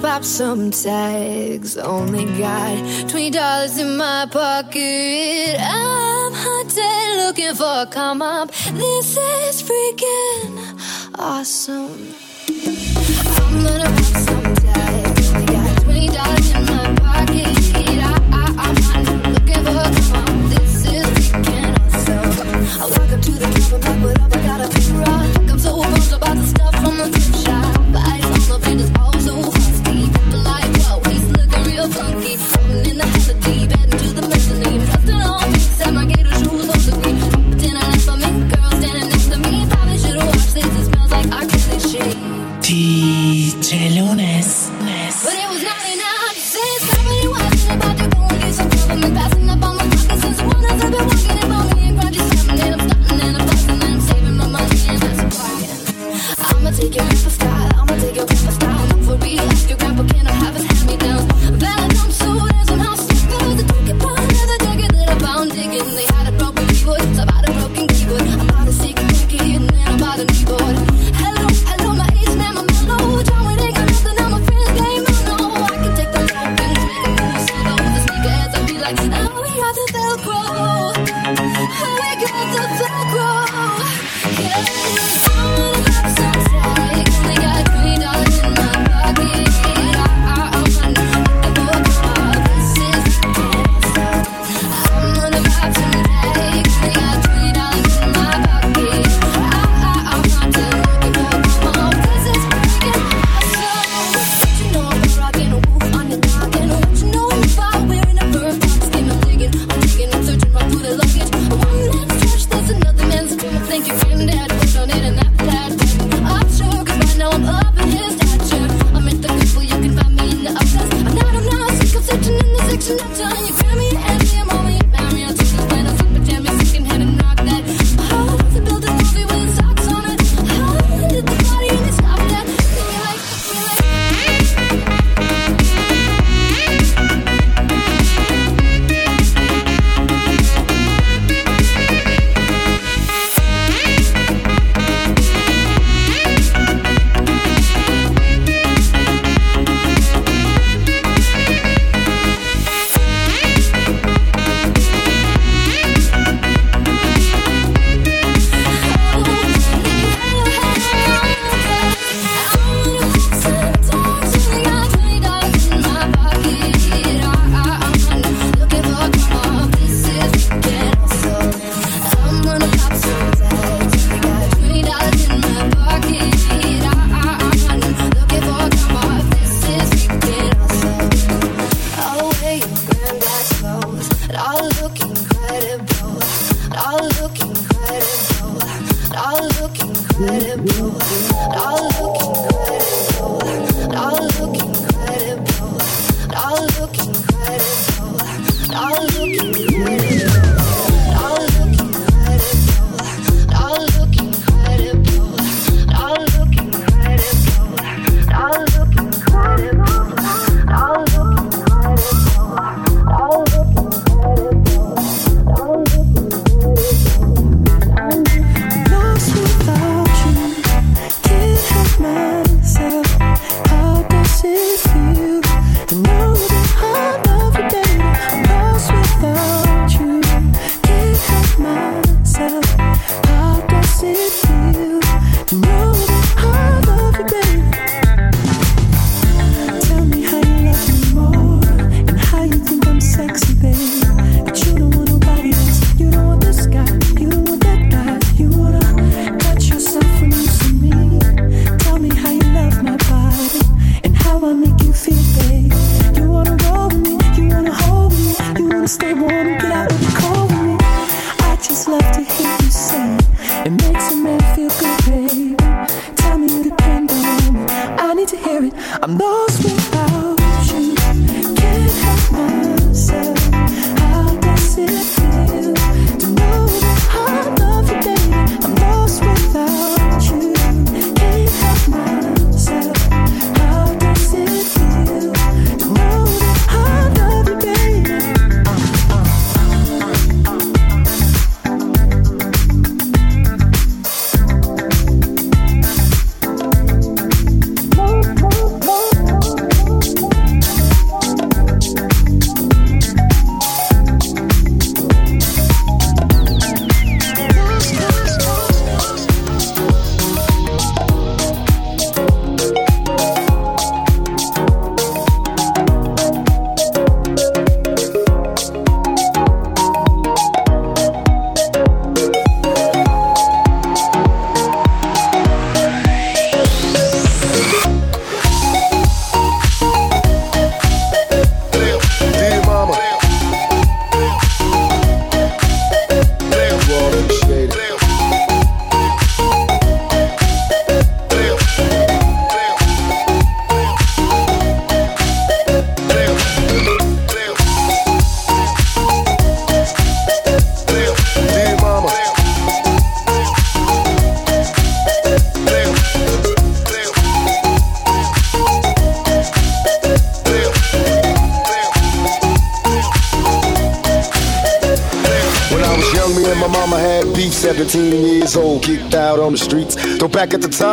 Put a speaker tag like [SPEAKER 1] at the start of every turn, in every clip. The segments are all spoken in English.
[SPEAKER 1] pop some tags. Only got twenty dollars in my pocket. I'm hunting, looking for a come up. This is freaking awesome. I'm gonna pop some tags. Only got twenty dollars in my pocket. I, I, I'm hunting, looking for a come up. This is freaking awesome. I walk up to the club and put up. I gotta be rough. I'm so pumped about the stuff.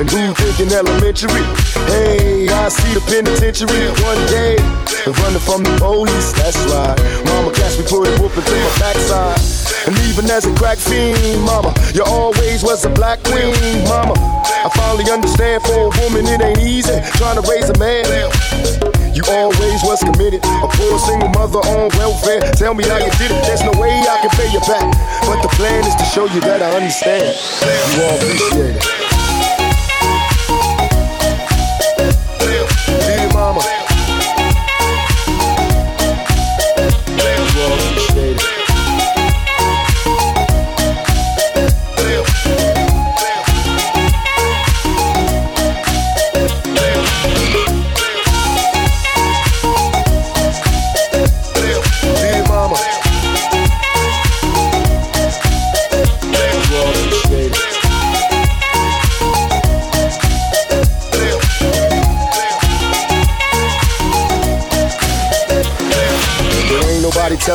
[SPEAKER 2] And who thinking elementary? Hey, I see the penitentiary one day. And running from the police, that's right. Mama catch me put a whooping to my backside. And even as a crack fiend, mama, you always was a black queen, mama. I finally understand for a woman it ain't easy trying to raise a man. You always was committed, a poor single mother on welfare. Tell me how you did it, there's no way I can pay you back. But the plan is to show you that I understand. You all appreciate it.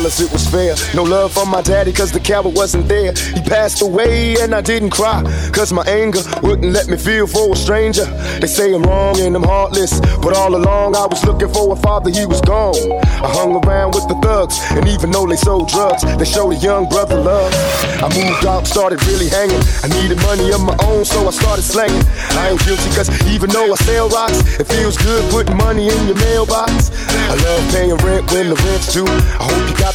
[SPEAKER 2] Nobody it was fair. No love for my daddy, cause the coward wasn't there. He passed away and I didn't cry, cause my anger wouldn't let me feel for a stranger. They say I'm wrong and I'm heartless, but all along I was looking for a father, he was gone. I hung around with the thugs, and even though they sold drugs, they showed a young brother love. I moved out, started really hanging. I needed money of my own, so I started slanging. I ain't guilty, cause even though I sell rocks, it feels good putting money in your mailbox. I love paying rent when the rent's due. I hope you got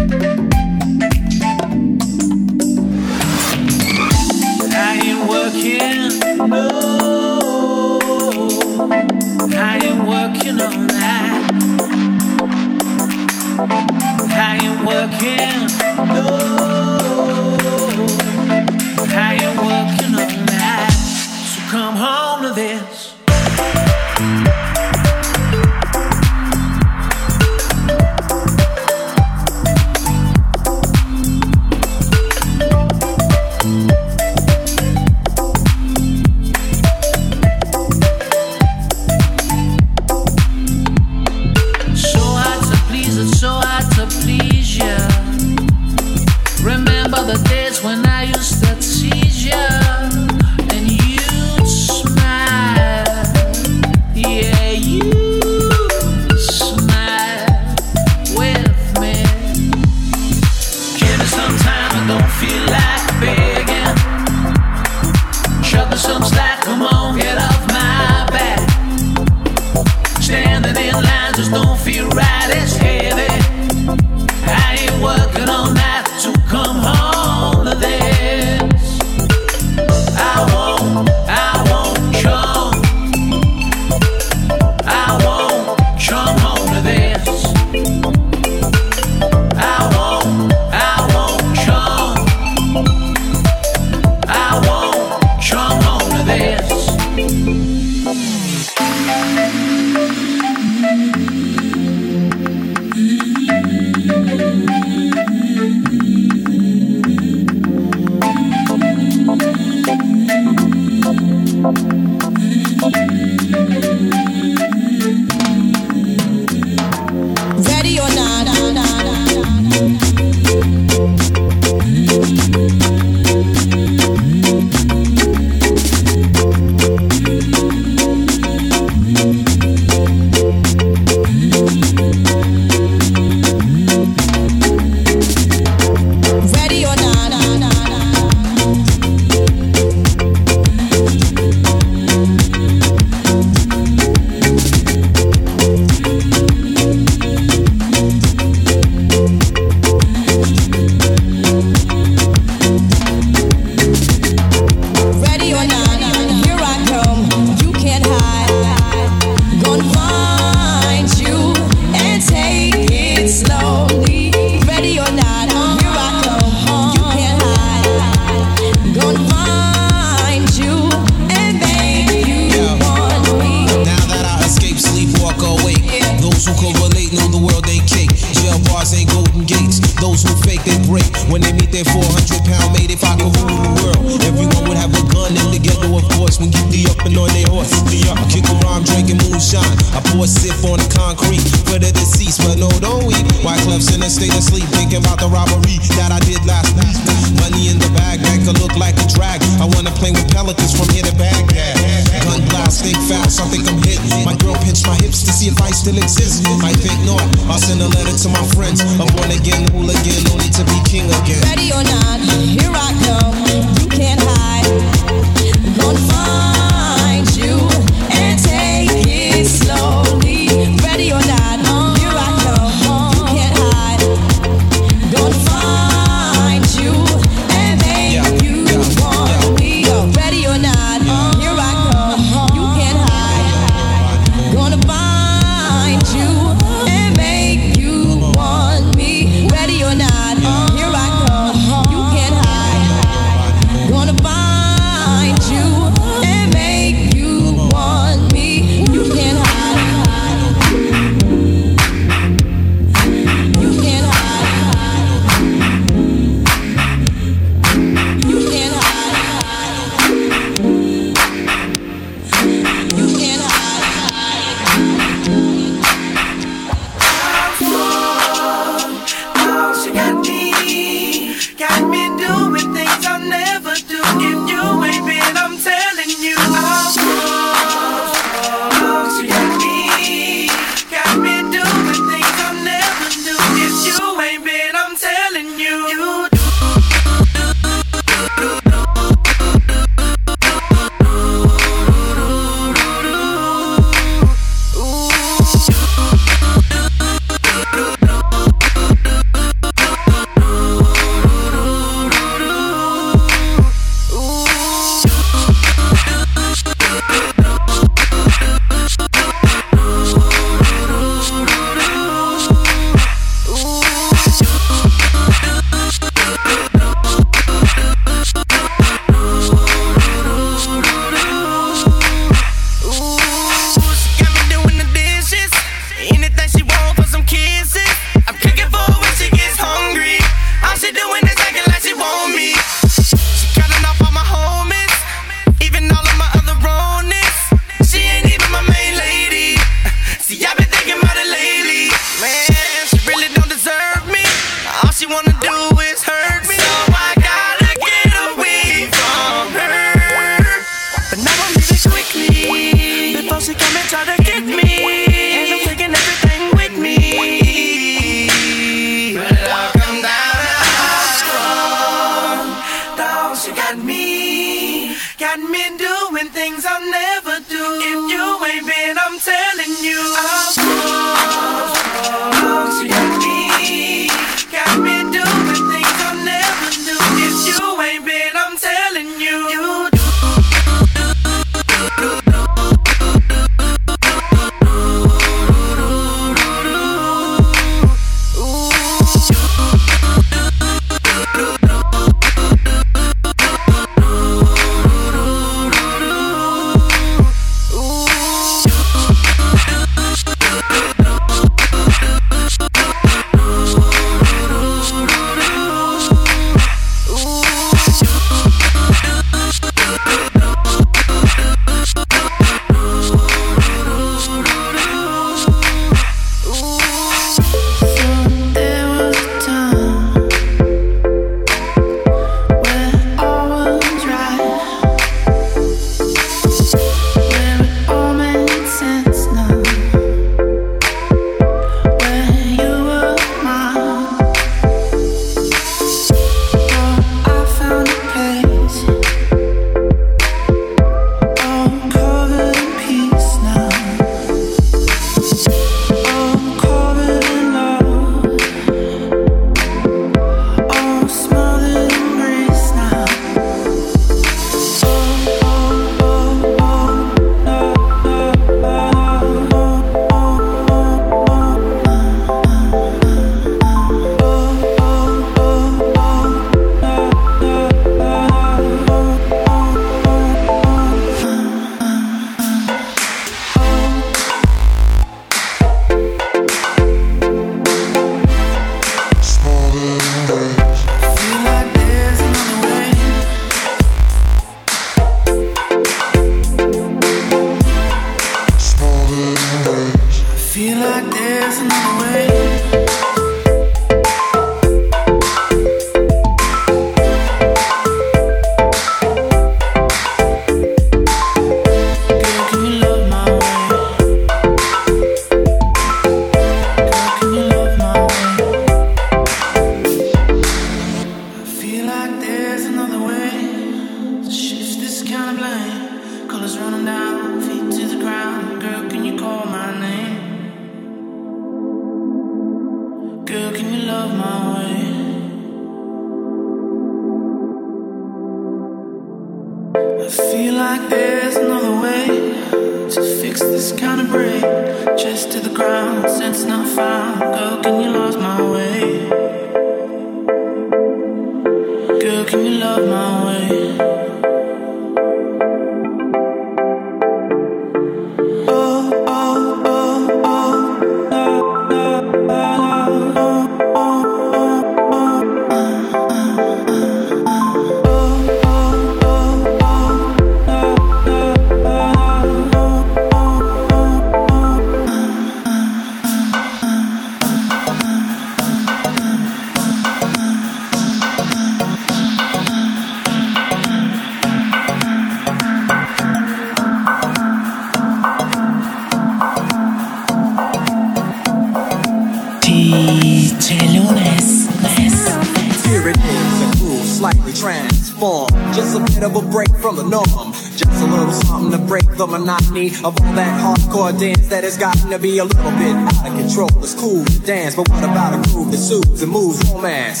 [SPEAKER 3] monotony of all that hardcore dance that has gotten to be a little bit out of control. It's cool to dance, but what about a groove that soothes and moves romance?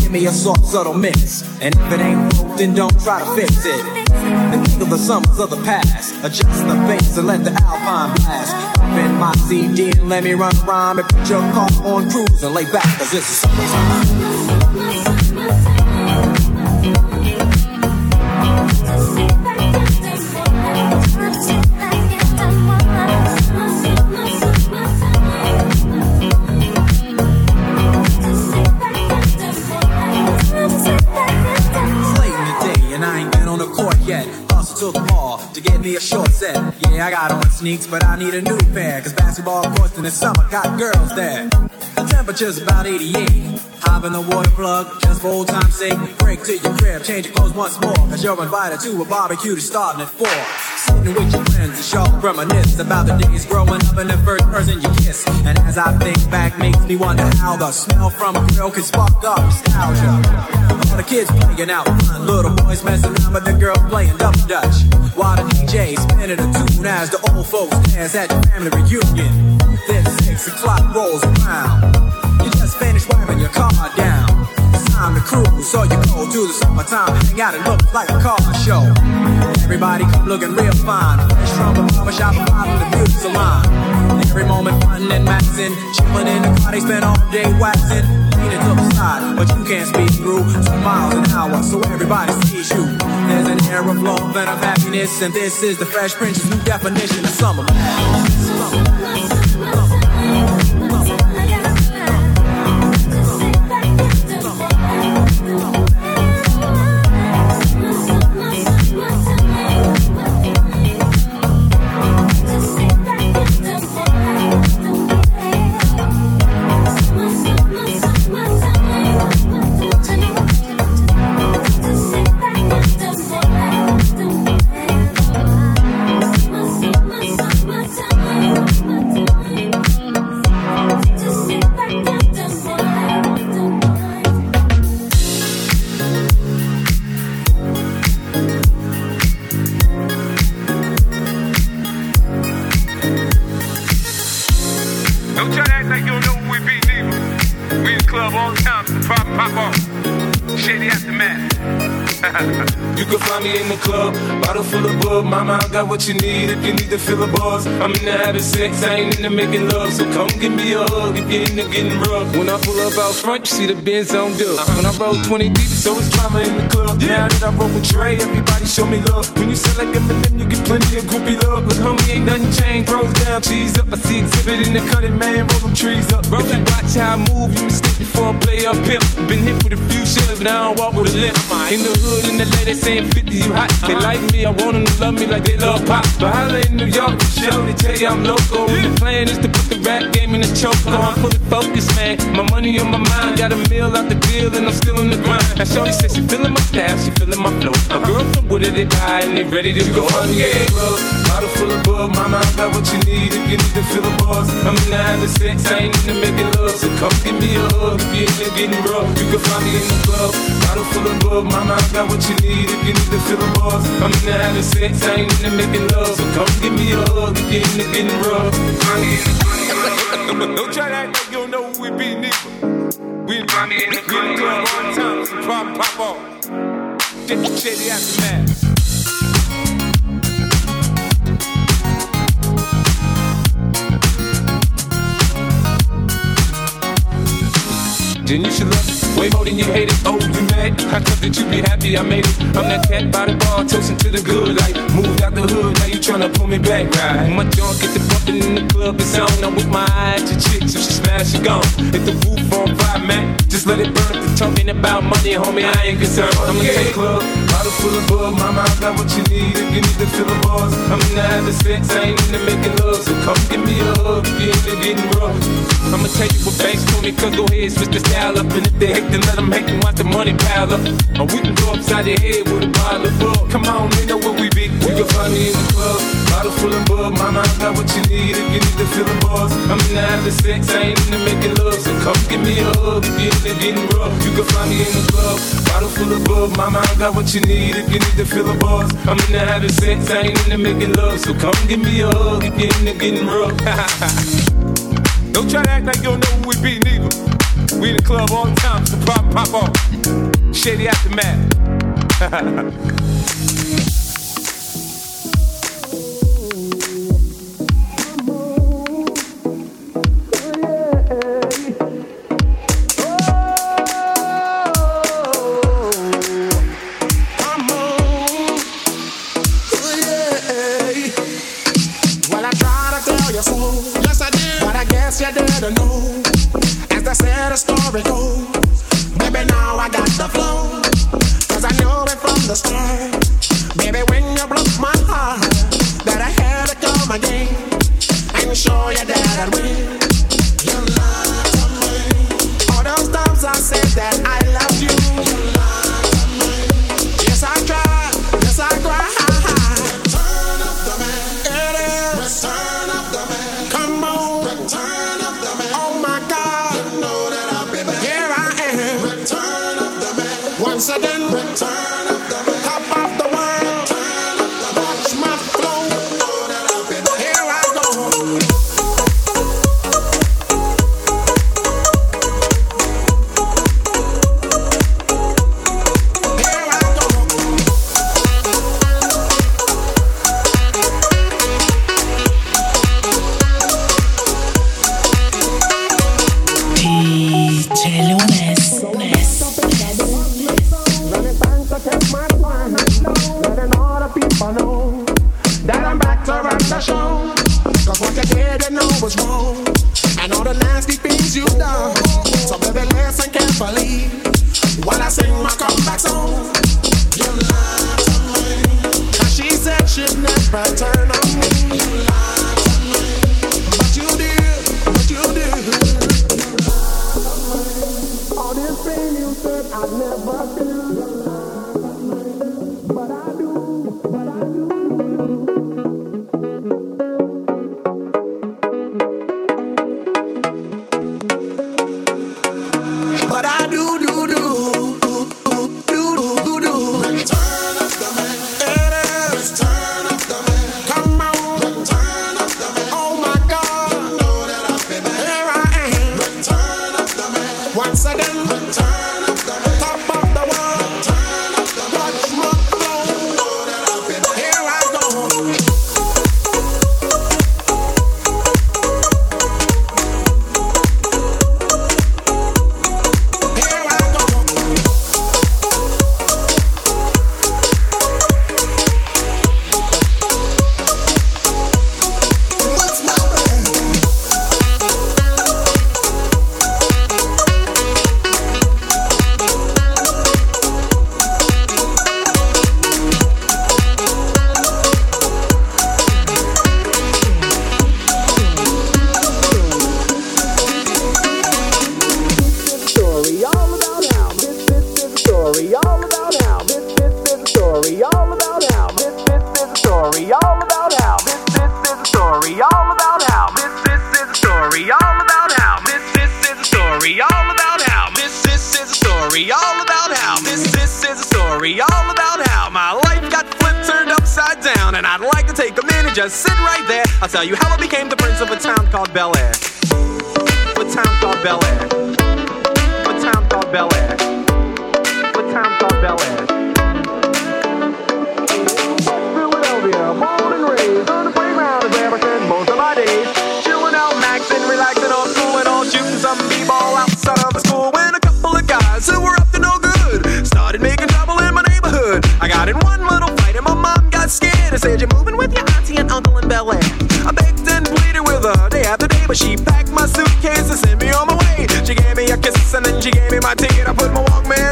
[SPEAKER 3] Give me a soft, subtle mix. And if it ain't broke, then don't try to fix it. And think of the summers of the past. Adjust the bass and let the alpine blast. Up in my CD and let me run a rhyme and put your car on cruise and lay back, cause it's the summertime. I got on sneaks, but I need a new pair. Cause basketball courts in the summer got girls there. The temperature's about 88. Hop in the water plug, just for old time's sake. Break to your crib, change your clothes once more. Cause you're invited to a barbecue that's starting at 4. Sitting with your friends and sharp reminisce about the days growing up and the first person you kiss. And as I think back, makes me wonder how the smell from a grill can spark up nostalgia. All the kids playing out front, little boys messing around with the girls playing double dutch. While the DJ spinning a tune as the old folks dance at the family reunion. Then six o'clock rolls around. Finished wiping your car down. It's time to cruise, so you go to the summertime, hang out and look like a car show. Everybody come looking real fine. Fresh from the barbershop, and from the beauty salon. Every moment fun and maxing, chilling in the car, they spend all day waxing. Leaning to the side, but you can't speed through two miles an hour, so everybody sees you. There's an air of love and of happiness, and this is the Fresh Prince's new definition of summer.
[SPEAKER 4] Don't
[SPEAKER 5] what you need if you need to fill a buzz. I'm into having sex, I ain't into making love. So come give me a hug if you're into getting rough. When I pull up out front, you see the Benz on dub. Uh-huh. When I roll 20 deep, so it's drama in the club. Now that I roll with Dre, everybody show me love. When you sell like Eminem, you get plenty of groupie love. But homie, ain't nothing changed. Rolls down, cheese up. I see exhibit in the cutting, man. Roll them trees up. Bro, that watch how I move, you mistake before I play up pimp. Been hit with a few shells, but I don't walk with a limp. In the hood, in the lady saying 50, you hot. They uh-huh. like me, I want them to love me like they love pop. But holla in New York, show they tell you I'm local. The plan is to put the rap game in the choke. I'm fully focused, man. My money on my mind, got a meal out the deal, and I'm still in the grind. Now, Shorty says she feeling my style, she feeling my flow. A girl from Wooded, they die, and they ready to go. I'm yeah, club, bottle full of bug. Mama, I got what you need if you need to fill a buzz. I'm in the having sex, I ain't into making love. So come give me a hug if you're into getting rough. You can find me in the club, bottle full of bug. Mama, I got what you need if you need to fill a buzz. I'm in the having sex, I ain't into making love. So come give me a hug if you're into getting rough.
[SPEAKER 4] Don't try to
[SPEAKER 5] We in, we the club all the time, so pop, pop off. The shady aftermath. Then you should love way more than you hate it. Oh, you mad? I thought that you be happy I made it. I'm that cat by the bar, toasting to the good life. Moved out the hood, now you tryna pull me back, right? My joint get the bumping in the club, it's on. I'm with my eyes to chicks, if she smash, she gone. Hit the roof on fire, man. Just let it burn. If you're talking about money, homie, I ain't concerned. I'ma take club, bottle full of bug. Mama, I got what you need if you need to fill the bars. I'm in the having sex, I ain't into making love. So come give me a hug if you're into getting rough. I'ma tell you what Banks told me, cause go ahead, switch the style up. And if they hate, then let them hate, then watch the money pile up. Or we can go upside the head with a bottle of bug. Come on, they know where we be. You can find me in the club, bottle full of bug. Mama, I got what you need if you need to fill the bars. I'm in the having sex, I ain't into making love. So come give me a hug if you're into getting rough. You can find me in the club, bottle full of bug. Mama, I got what you need if you need to fill the bars. I'm in the having sex, I ain't into making love. So come give me a hug if you're into getting rough. Don't try to act like you don't know who we be, neither. We in the club all the time, so pop, pop off. Shady aftermath.
[SPEAKER 6] was wrong.
[SPEAKER 7] But she packed my suitcase and sent me on my way. She gave me a kiss and then she gave me my ticket. I put my Walkman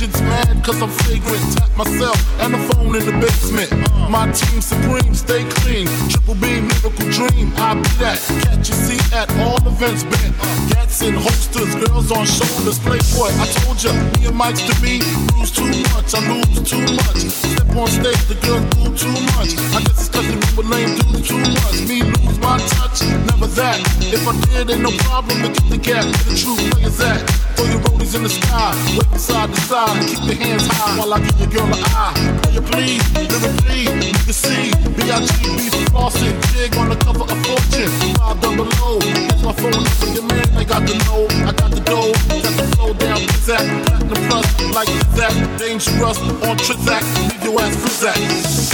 [SPEAKER 8] agent's mad cause I'm flagrant. Tap myself and the phone in the basement. My team supreme, stay clean. Triple B, miracle dream. I be that. Catch a seat at all events bent. Gats in holsters, girls on shoulders. Playboy, I told ya, me and Mike's to be. Lose too much, I lose too much. Step on stage, the girls do too much. I guess it's cause the people lame do too much. Me lose my touch, never that. If I did, ain't no problem to get the gap. The true players at. Throw your rollies in the sky, wait side to side, keep your hands high while I give your girl an eye. Player please, lyrically, you can see B.I.G.B. flossing, jig on the cover of Fortune. Five double O, here's my phone number, your man, I got the know, I got the dough, got the flow down, pizzazz, platinum plus, like that, dangerous on Trizak, leave your ass frizzak.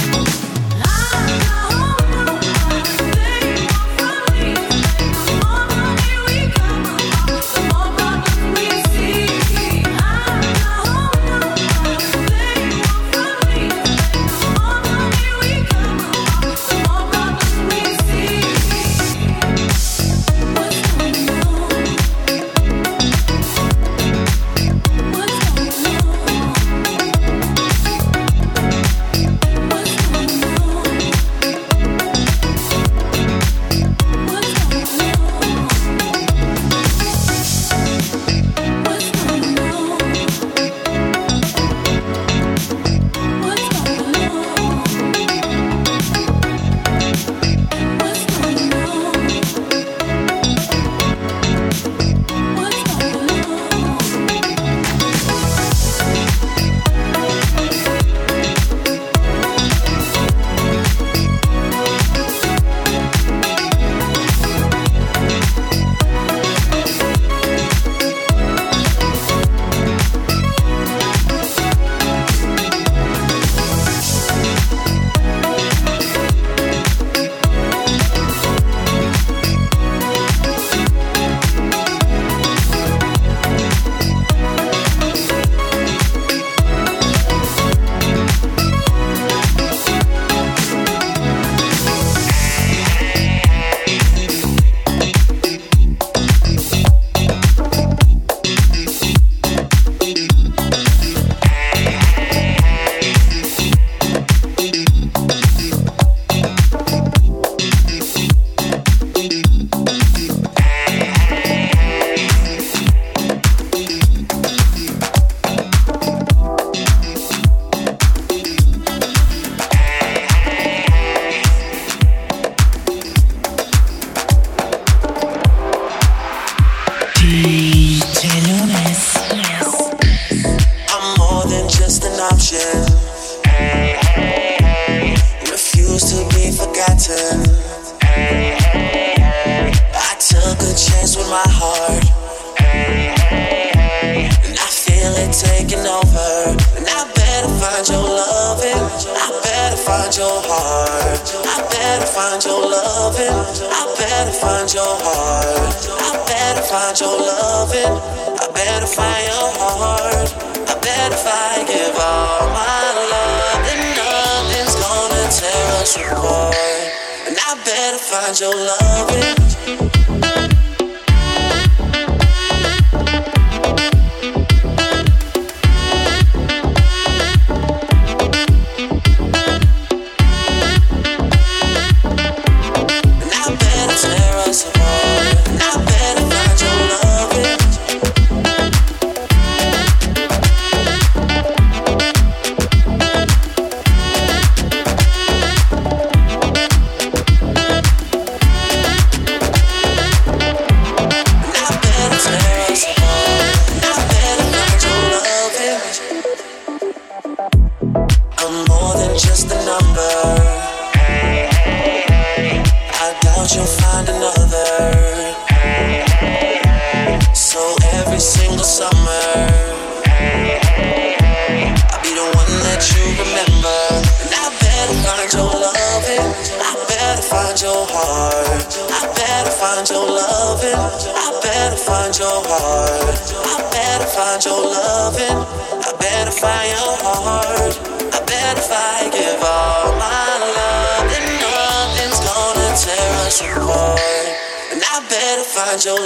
[SPEAKER 9] DJ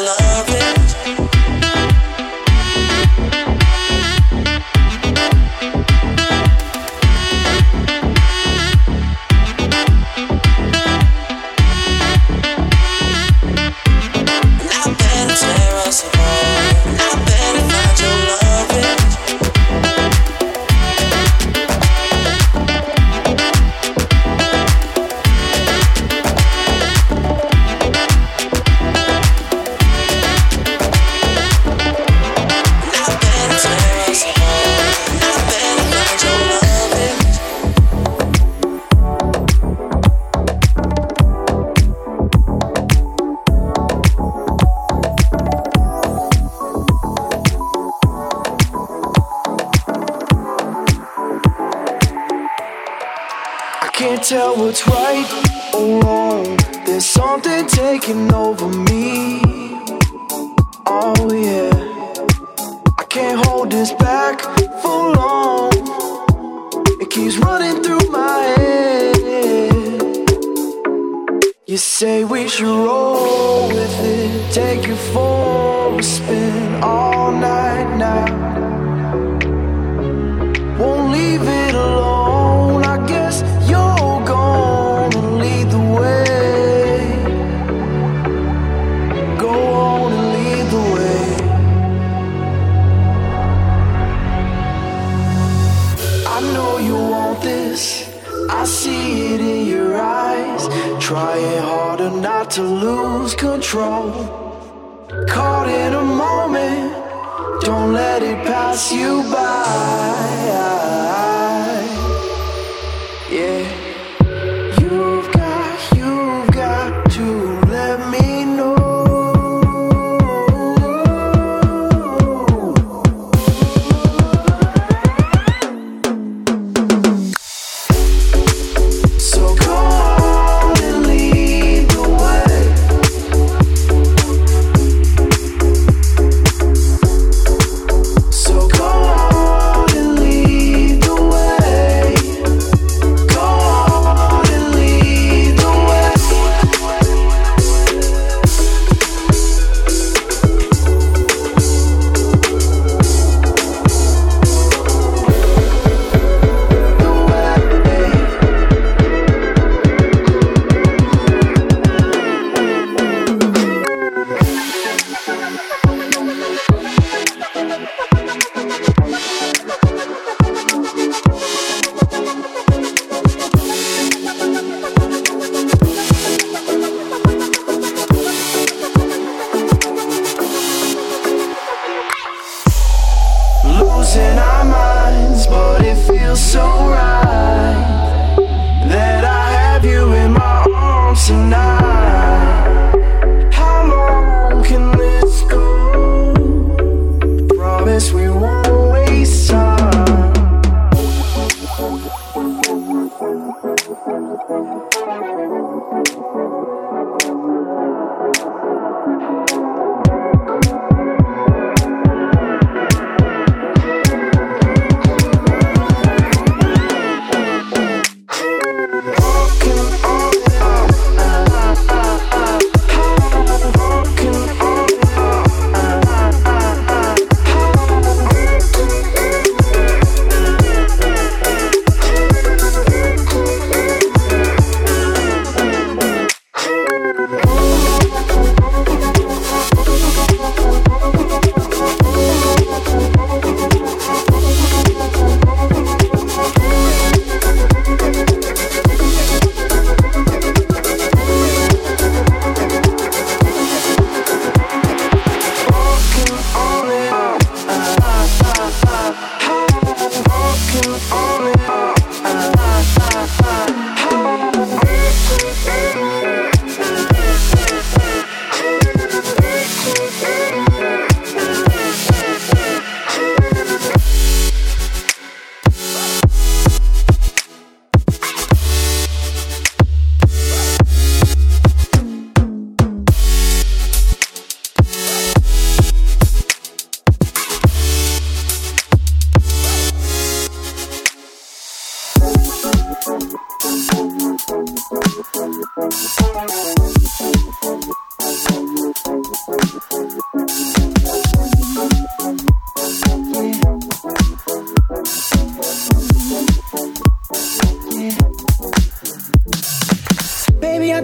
[SPEAKER 10] find your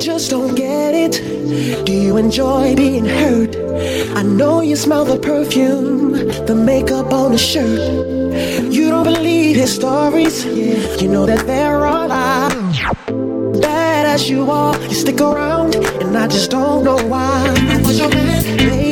[SPEAKER 10] just
[SPEAKER 11] don't
[SPEAKER 12] get it. Do you enjoy being hurt? I know you smell the perfume, the makeup on the shirt. You don't believe his stories. Yeah. You know that they're all lies. Bad as you are, you stick around, and I just don't know why. Your baby.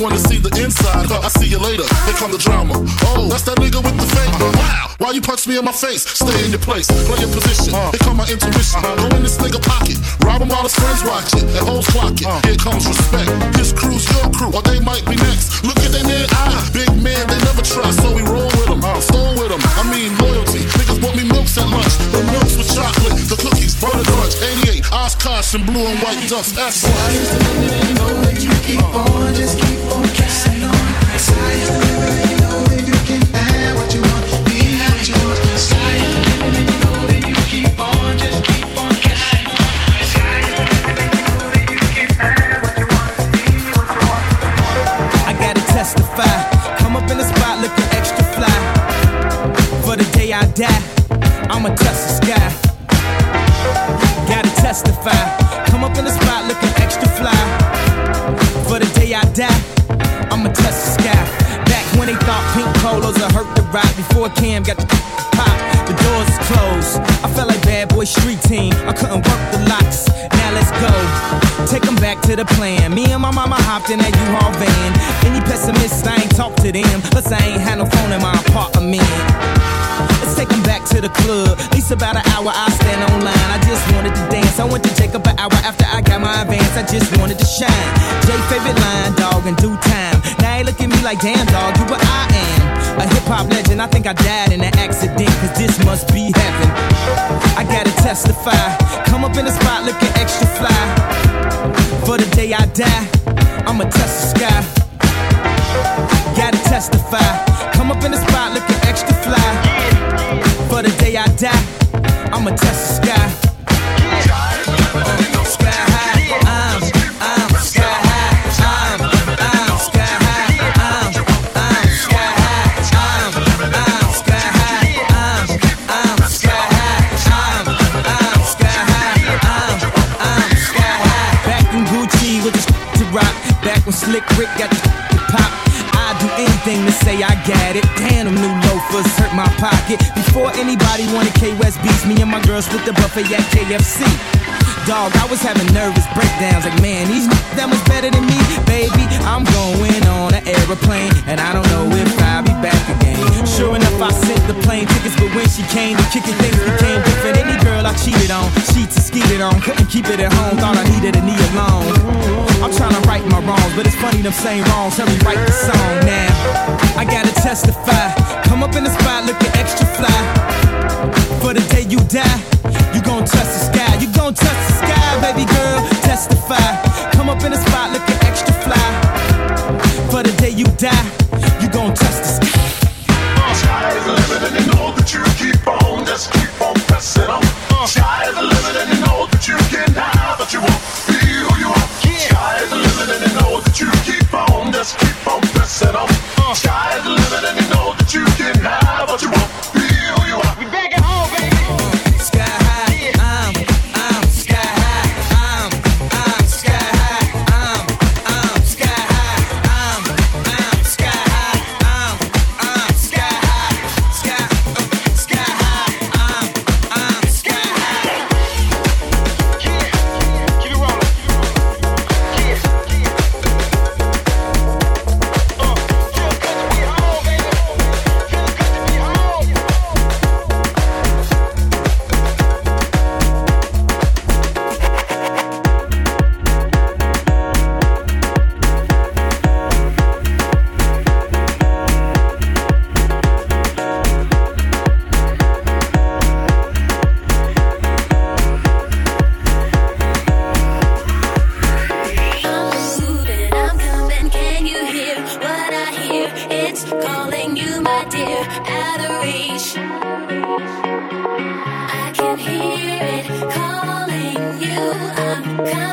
[SPEAKER 12] wanna
[SPEAKER 13] see the
[SPEAKER 8] inside. Huh, I see you later. Here come the drama. Oh, that's that nigga with the fake. Uh-huh. Wow, why you punch me in my face? Stay in your place, play your position. Uh-huh. Here come my intuition. Uh-huh. Go in this nigga pocket, rob him while his friends watch it. and hoes clock it. Here comes respect. This crew's your crew, or they might be next. Look at their man eye, big man they never trust. So and blue and white dust. That's why.
[SPEAKER 14] Science delivering, know that you keep on, just keep on carrying on.
[SPEAKER 15] Four cam got the pop. The doors closed. I felt like bad boy street team. I couldn't work the locks. Now let's go. Take them back to the plan. Me and my mama hopped in that U-Haul van. Any pessimists, I ain't talk to them. Plus, I ain't had no phone in my apartment. Let's take them back to the club. At least about an hour, I stand online. I just wanted to dance. I went to take up an hour after I got my advance. I just wanted to shine. Jay favorite line, dog, in due time. Now they look at me like, damn, dog, you were I think I died in an accident, cause this must be heaven. I gotta testify. Come up in the spot looking extra fly. For the day I die, I'ma test the sky. Gotta testify. Got the pop. I'd do anything to say I got it. Damn, them new loafers hurt my pocket. Before anybody wanted K West beats, me and my girls split the buffet at KFC. Dog, I was having nervous breakdowns. Like, man, these that much better than me, baby. I'm going on an aeroplane, and I don't know if I'll be back again. Sure enough, I sent the plane tickets, but when she came to kick it, things became different. Any girl I cheated on, and skeeted on, couldn't keep it at home. Thought I needed a knee alone. I'm trying to right my wrongs, but it's funny them same wrongs. Help me write the song now. I gotta testify. Come up in the spot looking extra fly. For the day you die, you gon' touch the sky. You gon' touch the sky, baby girl. Testify. Come up in the spot looking extra fly. For the day you die, you gon' touch the sky.
[SPEAKER 8] Sky is the limit and you know that you can have a feel you won't uh. Shy the live and you know that you keep on, just keep on pressing on.
[SPEAKER 15] Uh. Sky
[SPEAKER 1] hear it calling you. I'm coming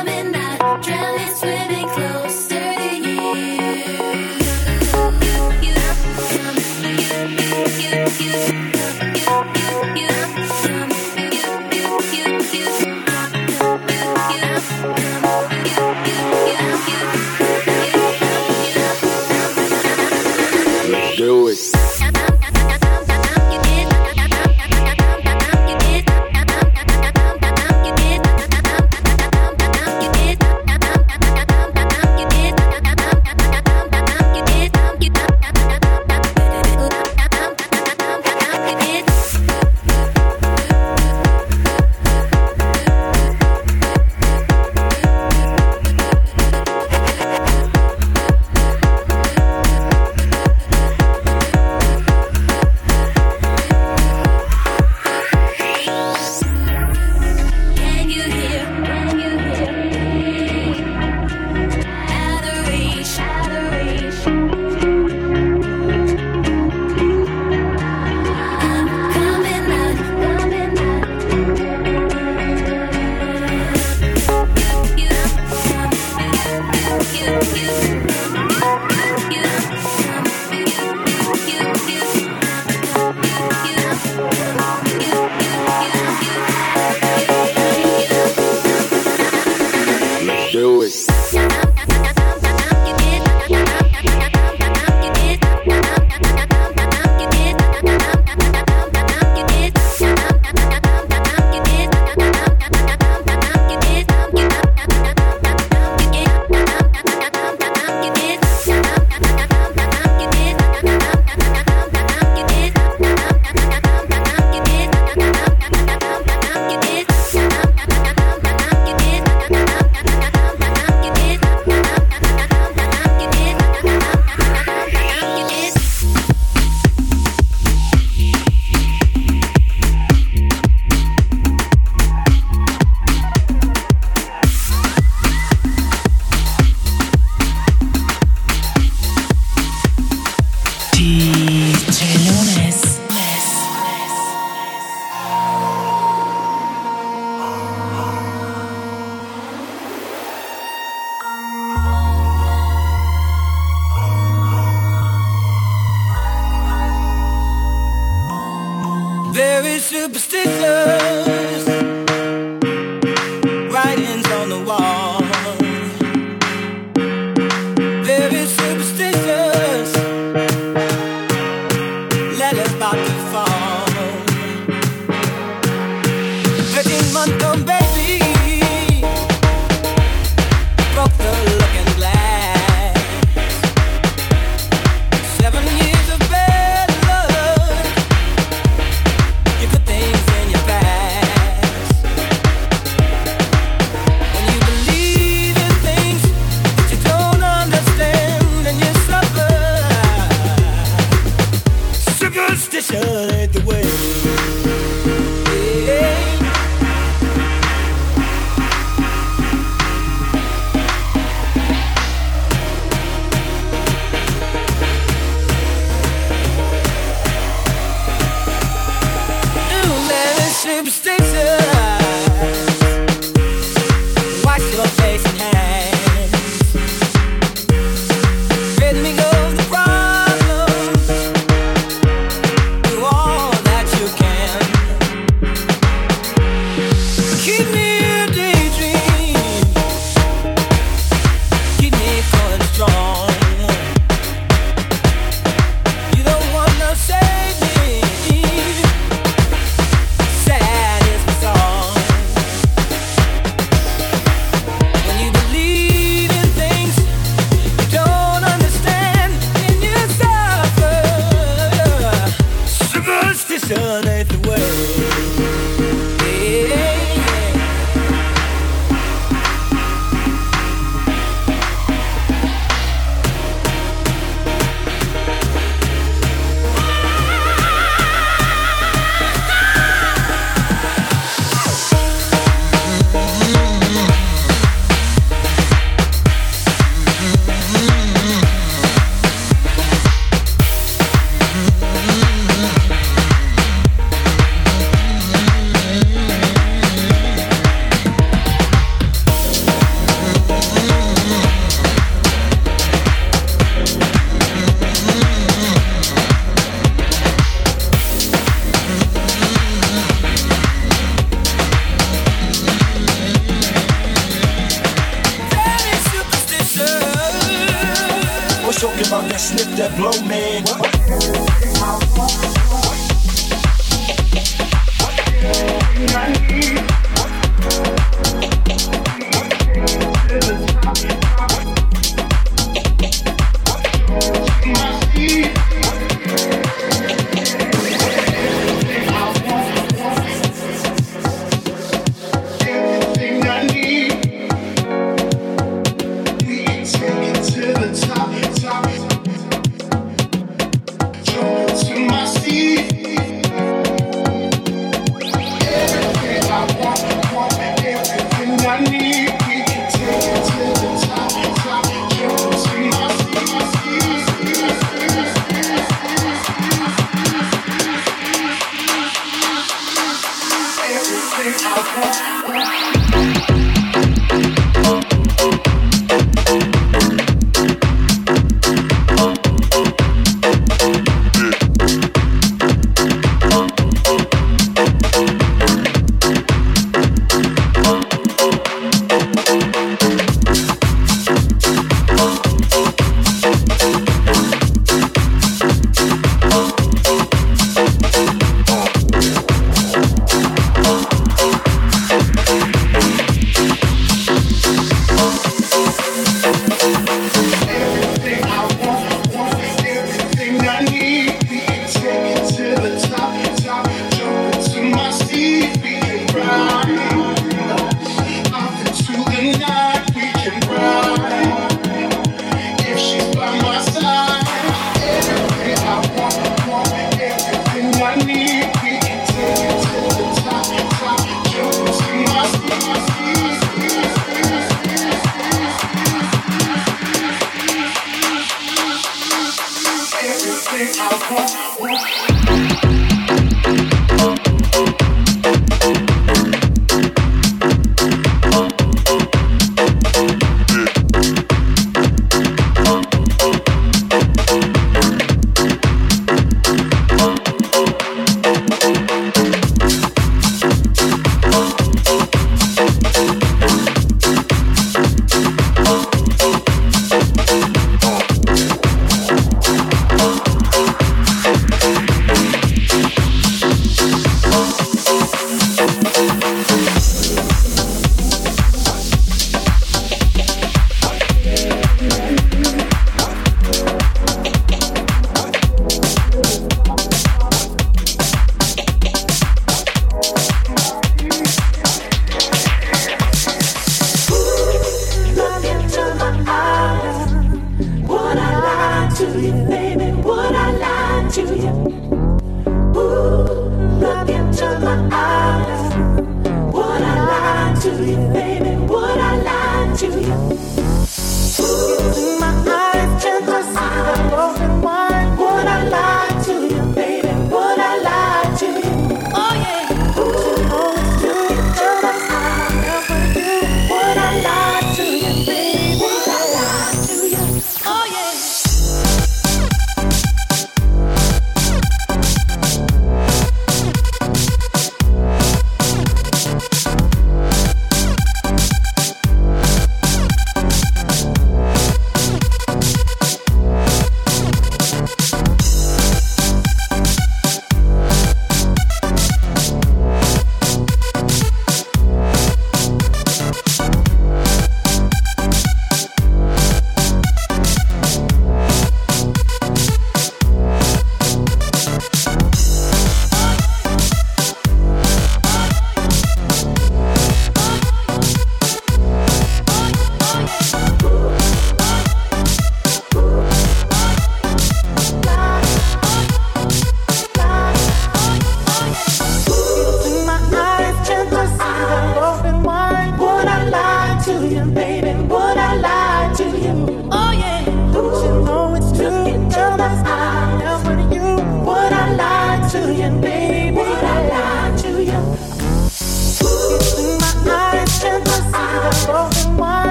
[SPEAKER 16] Ooh.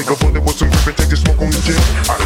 [SPEAKER 14] Take
[SPEAKER 17] a bullet with some grip and take the smoke on the jet.